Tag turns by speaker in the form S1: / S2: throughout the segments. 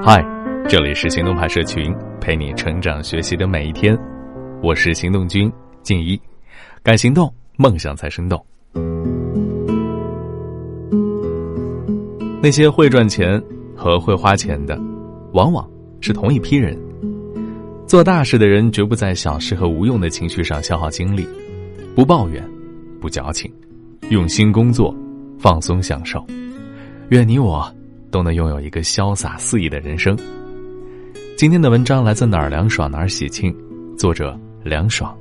S1: 嗨，这里是行动派社群，陪你成长学习的每一天。我是行动君静一，敢行动，梦想才生动。那些会赚钱和会花钱的，往往是同一批人。做大事的人绝不在小事和无用的情绪上消耗精力，不抱怨，不矫情，用心工作，放松享受。愿你我都能拥有一个潇洒肆意的人生。今天的文章来自哪儿凉爽哪儿喜庆，作者凉爽。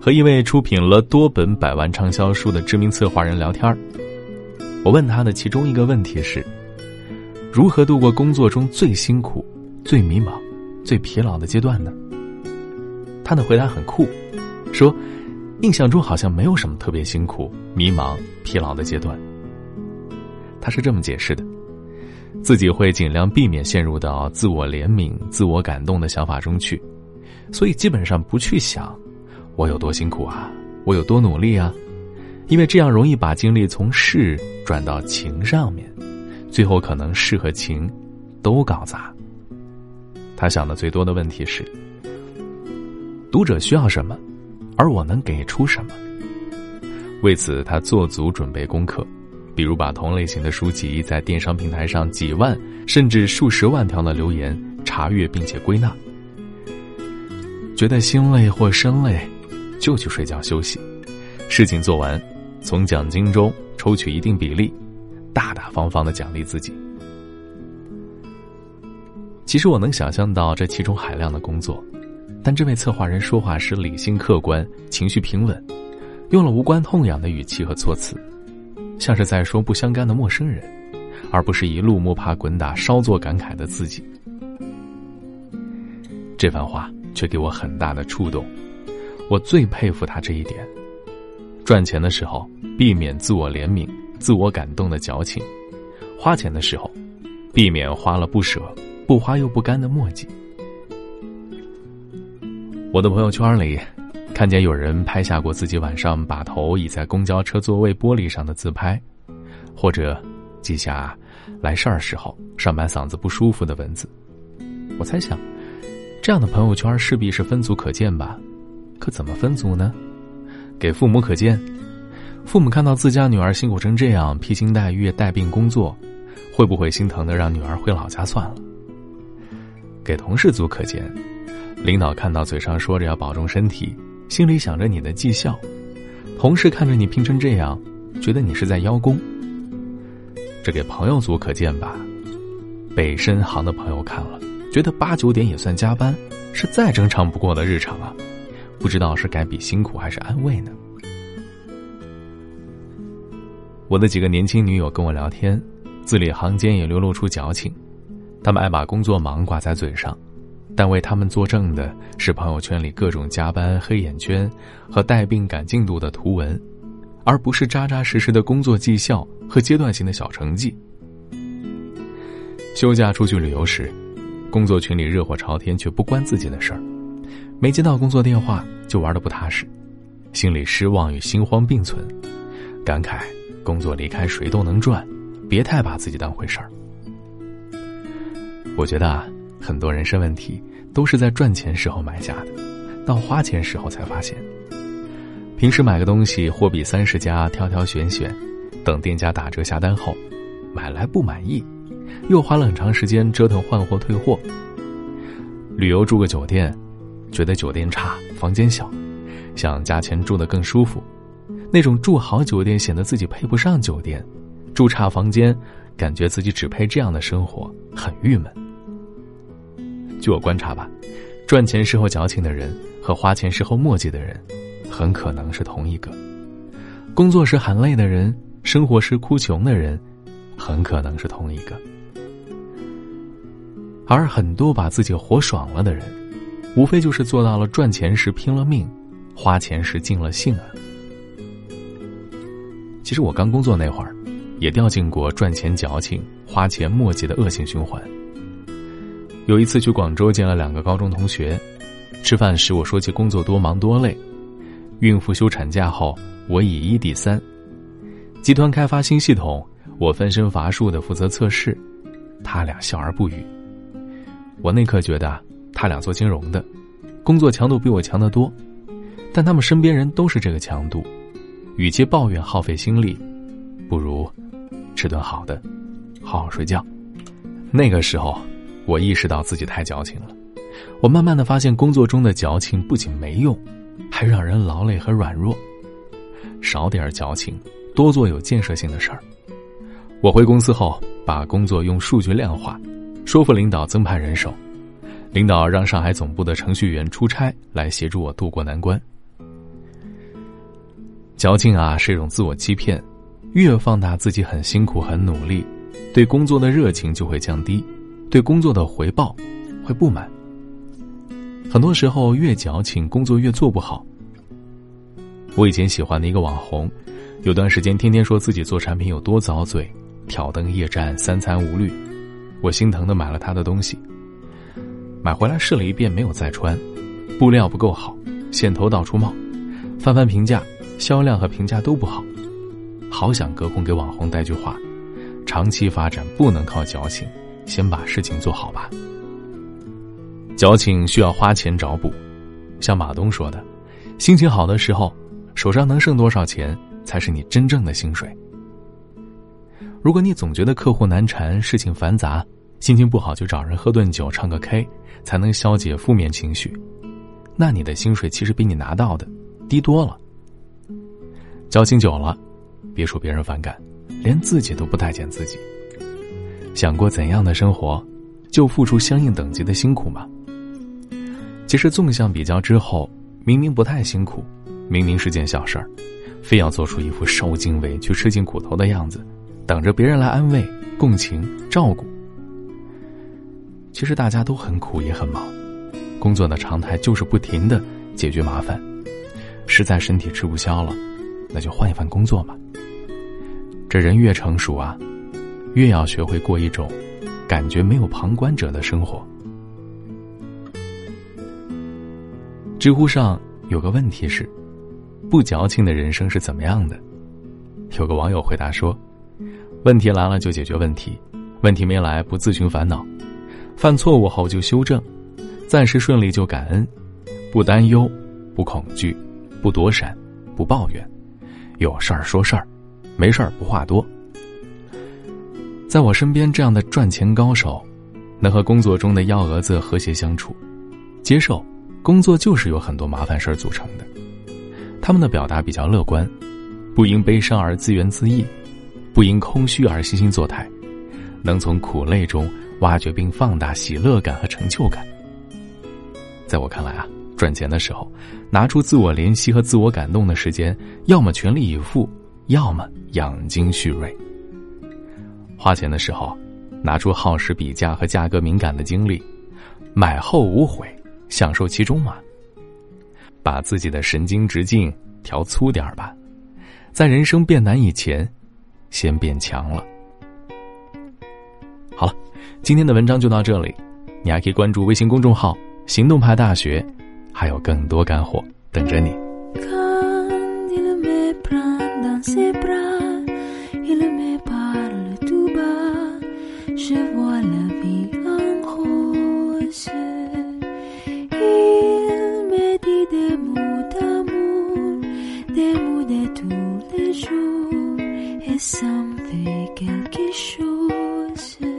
S1: 和一位出品了多本百万畅销书的知名策划人聊天我问他的其中一个问题是：如何度过工作中最辛苦？最迷茫、最疲劳的阶段呢？他的回答很酷，说：“印象中好像没有什么特别辛苦、迷茫、疲劳的阶段。”他是这么解释的：自己会尽量避免陷入到自我怜悯、自我感动的想法中去，所以基本上不去想我有多辛苦啊，我有多努力啊，因为这样容易把精力从事转到情上面，最后可能事和情都搞砸。他想的最多的问题是：读者需要什么，而我能给出什么？为此，他做足准备功课，比如把同类型的书籍在电商平台上几万甚至数十万条的留言查阅并且归纳。觉得心累或身累，就去睡觉休息。事情做完，从奖金中抽取一定比例，大大方方的奖励自己。其实我能想象到这其中海量的工作，但这位策划人说话时理性客观，情绪平稳，用了无关痛痒的语气和措辞，像是在说不相干的陌生人，而不是一路摸爬滚打、稍作感慨的自己。这番话却给我很大的触动，我最佩服他这一点：赚钱的时候避免自我怜悯、自我感动的矫情，花钱的时候避免花了不舍。不花又不甘的墨迹。我的朋友圈里，看见有人拍下过自己晚上把头倚在公交车座位玻璃上的自拍，或者记下来事儿时候上班嗓子不舒服的文字。我猜想，这样的朋友圈势必是分组可见吧？可怎么分组呢？给父母可见，父母看到自家女儿辛苦成这样，披星戴月带病工作，会不会心疼的让女儿回老家算了？给同事组可见，领导看到嘴上说着要保重身体，心里想着你的绩效；同事看着你拼成这样，觉得你是在邀功。这给朋友组可见吧？北深行的朋友看了，觉得八九点也算加班，是再正常不过的日常啊！不知道是该比辛苦还是安慰呢？我的几个年轻女友跟我聊天，字里行间也流露出矫情。他们爱把工作忙挂在嘴上，但为他们作证的是朋友圈里各种加班、黑眼圈和带病赶进度的图文，而不是扎扎实实的工作绩效和阶段性的小成绩。休假出去旅游时，工作群里热火朝天却不关自己的事儿，没接到工作电话就玩的不踏实，心里失望与心慌并存，感慨工作离开谁都能赚，别太把自己当回事儿。我觉得啊，很多人生问题都是在赚钱时候埋下的，到花钱时候才发现。平时买个东西，货比三十家，挑挑选选，等店家打折下单后，买来不满意，又花了很长时间折腾换货退货。旅游住个酒店，觉得酒店差，房间小，想加钱住的更舒服，那种住好酒店显得自己配不上酒店，住差房间，感觉自己只配这样的生活，很郁闷。据我观察吧，赚钱时候矫情的人和花钱时候墨迹的人，很可能是同一个；工作时喊累的人，生活时哭穷的人，很可能是同一个。而很多把自己活爽了的人，无非就是做到了赚钱时拼了命，花钱时尽了兴啊。其实我刚工作那会儿，也掉进过赚钱矫情、花钱墨迹的恶性循环。有一次去广州见了两个高中同学，吃饭时我说起工作多忙多累，孕妇休产假后我以一抵三，集团开发新系统，我分身乏术的负责测试，他俩笑而不语。我那刻觉得，他俩做金融的，工作强度比我强得多，但他们身边人都是这个强度，与其抱怨耗费心力，不如吃顿好的，好好睡觉。那个时候，我意识到自己太矫情了。我慢慢的发现，工作中的矫情不仅没用，还让人劳累和软弱。少点矫情，多做有建设性的事儿。我回公司后，把工作用数据量化，说服领导增派人手。领导让上海总部的程序员出差来协助我渡过难关。矫情啊，是一种自我欺骗，越放大自己很辛苦、很努力，对工作的热情就会降低，对工作的回报会不满。很多时候，越矫情，工作越做不好。我以前喜欢的一个网红，有段时间天天说自己做产品有多遭罪。挑灯夜战，三餐无虑，我心疼的买了他的东西。买回来试了一遍，没有再穿，布料不够好，线头到处冒，翻翻评价，销量和评价都不好。好想隔空给网红带句话：长期发展不能靠矫情，先把事情做好吧。矫情需要花钱找补，像马东说的：“心情好的时候，手上能剩多少钱，才是你真正的薪水。”如果你总觉得客户难缠、事情繁杂，心情不好就找人喝顿酒、唱个 K，才能消解负面情绪，那你的薪水其实比你拿到的低多了。矫情久了，别说别人反感，连自己都不待见自己。想过怎样的生活，就付出相应等级的辛苦吗？其实纵向比较之后，明明不太辛苦，明明是件小事儿，非要做出一副受尽委屈、吃尽苦头的样子。等着别人来安慰、共情、照顾。其实大家都很苦也很忙，工作的常态就是不停的解决麻烦。实在身体吃不消了，那就换一份工作嘛。这人越成熟啊，越要学会过一种感觉没有旁观者的生活。知乎上有个问题是：不矫情的人生是怎么样的？有个网友回答说。问题来了就解决问题，问题没来不自寻烦恼，犯错误后就修正，暂时顺利就感恩，不担忧，不恐惧，不躲闪，不抱怨，有事儿说事儿，没事儿不话多。在我身边这样的赚钱高手，能和工作中的幺蛾子和谐相处，接受工作就是有很多麻烦事儿组成的。他们的表达比较乐观，不因悲伤而自怨自艾。不因空虚而惺惺作态，能从苦累中挖掘并放大喜乐感和成就感。在我看来啊，赚钱的时候，拿出自我怜惜和自我感动的时间，要么全力以赴，要么养精蓄锐。花钱的时候，拿出耗时比价和价格敏感的精力，买后无悔，享受其中嘛。把自己的神经直径调粗点儿吧，在人生变难以前。先变强了。好了，今天的文章就到这里，你还可以关注微信公众号“行动派大学”，还有更多干货等着你。It's something quelque chose.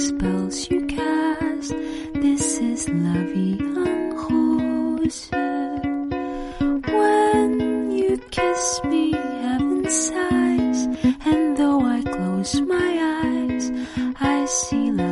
S2: Spells you cast. This is La Vie en Rose. When you kiss me, heaven sighs, and though I close my eyes, I see La